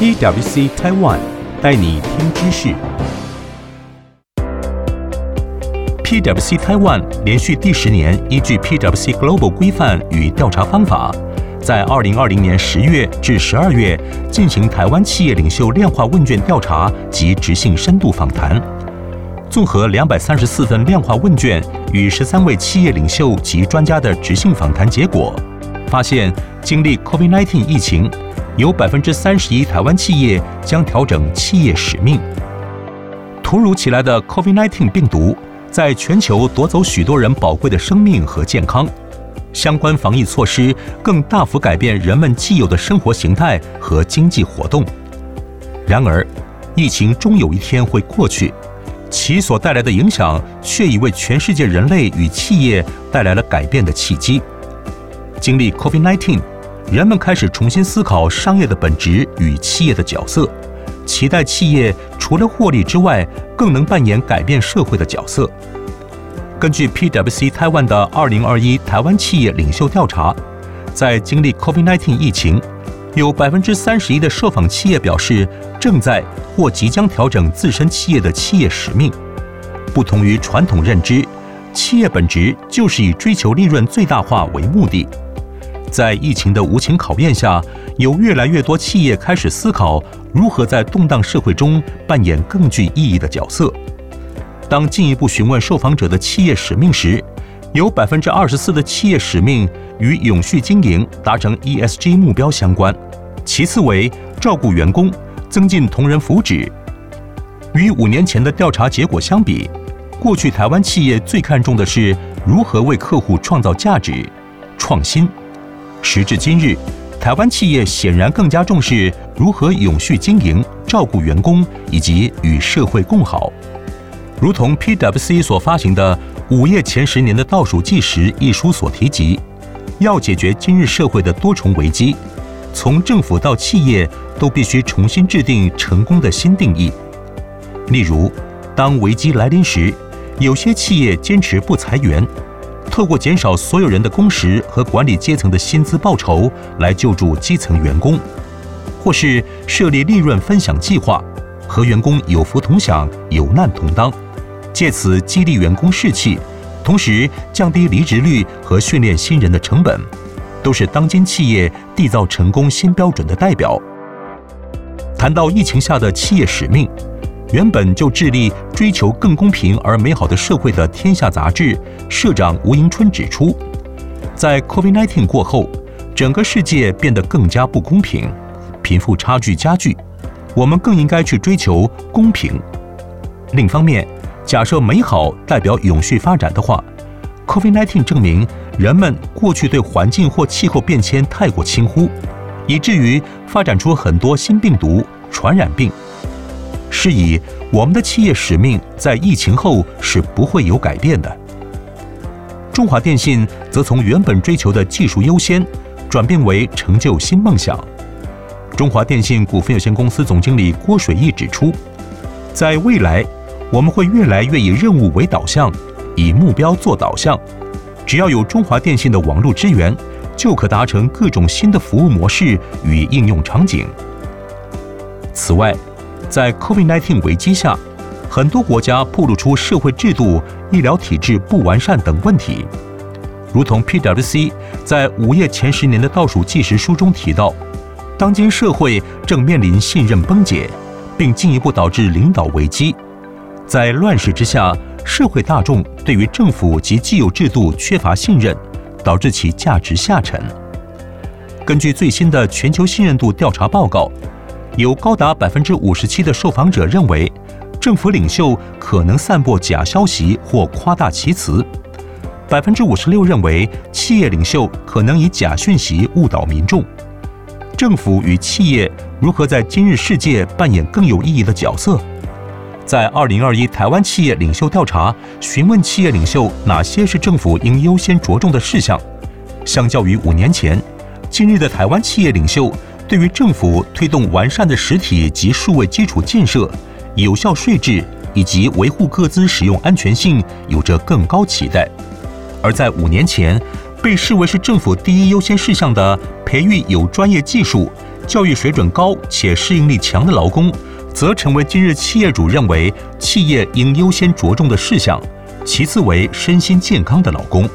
PwC Taiwan 带你听知识。PwC Taiwan 连续第十年依据 PwC Global 规范与调查方法，在二零二零年十月至十二月进行台湾企业领袖量化问卷调查及执行深度访谈。综合两百三十四份量化问卷与十三位企业领袖及专家的质性访谈结果，发现经历 COVID-19 疫情，有百分之三十一台湾企业将调整企业使命。突如其来的 COVID-19 病毒在全球夺走许多人宝贵的生命和健康，相关防疫措施更大幅改变人们既有的生活形态和经济活动。然而，疫情终有一天会过去。其所带来的影响，却已为全世界人类与企业带来了改变的契机。经历 COVID-19，人们开始重新思考商业的本质与企业的角色，期待企业除了获利之外，更能扮演改变社会的角色。根据 PwC Taiwan 的2021台湾企业领袖调查，在经历 COVID-19 疫情，有百分之三十一的受访企业表示正在或即将调整自身企业的企业使命。不同于传统认知，企业本质就是以追求利润最大化为目的。在疫情的无情考验下，有越来越多企业开始思考如何在动荡社会中扮演更具意义的角色。当进一步询问受访者的企业使命时，有百分之二十四的企业使命与永续经营、达成 ESG 目标相关，其次为照顾员工、增进同仁福祉。与五年前的调查结果相比，过去台湾企业最看重的是如何为客户创造价值、创新。时至今日，台湾企业显然更加重视如何永续经营、照顾员工以及与社会共好。如同 PwC 所发行的《午夜前十年的倒数计时》一书所提及，要解决今日社会的多重危机，从政府到企业都必须重新制定成功的新定义。例如，当危机来临时，有些企业坚持不裁员，透过减少所有人的工时和管理阶层的薪资报酬来救助基层员工，或是设立利润分享计划，和员工有福同享、有难同当。借此激励员工士气，同时降低离职率和训练新人的成本，都是当今企业缔造成功新标准的代表。谈到疫情下的企业使命，原本就致力追求更公平而美好的社会的《天下》杂志社长吴迎春指出，在 COVID-19 过后，整个世界变得更加不公平，贫富差距加剧，我们更应该去追求公平。另一方面，假设美好代表永续发展的话，COVID-19 证明人们过去对环境或气候变迁太过轻忽，以至于发展出很多新病毒、传染病。是以，我们的企业使命在疫情后是不会有改变的。中华电信则从原本追求的技术优先，转变为成就新梦想。中华电信股份有限公司总经理郭水义指出，在未来。我们会越来越以任务为导向，以目标做导向。只要有中华电信的网络支援，就可达成各种新的服务模式与应用场景。此外，在 COVID-19 危机下，很多国家暴露出社会制度、医疗体制不完善等问题。如同 PwC 在午夜前十年的倒数计时书中提到，当今社会正面临信任崩解，并进一步导致领导危机。在乱世之下，社会大众对于政府及既有制度缺乏信任，导致其价值下沉。根据最新的全球信任度调查报告，有高达百分之五十七的受访者认为，政府领袖可能散播假消息或夸大其词；百分之五十六认为，企业领袖可能以假讯息误导民众。政府与企业如何在今日世界扮演更有意义的角色？在二零二一台湾企业领袖调查询问企业领袖哪些是政府应优先着重的事项，相较于五年前，今日的台湾企业领袖对于政府推动完善的实体及数位基础建设、有效税制以及维护各资使用安全性有着更高期待，而在五年前被视为是政府第一优先事项的培育有专业技术、教育水准高且适应力强的劳工，则成为今日企业主认为企业应优先着重的事项，其次为身心健康的劳工。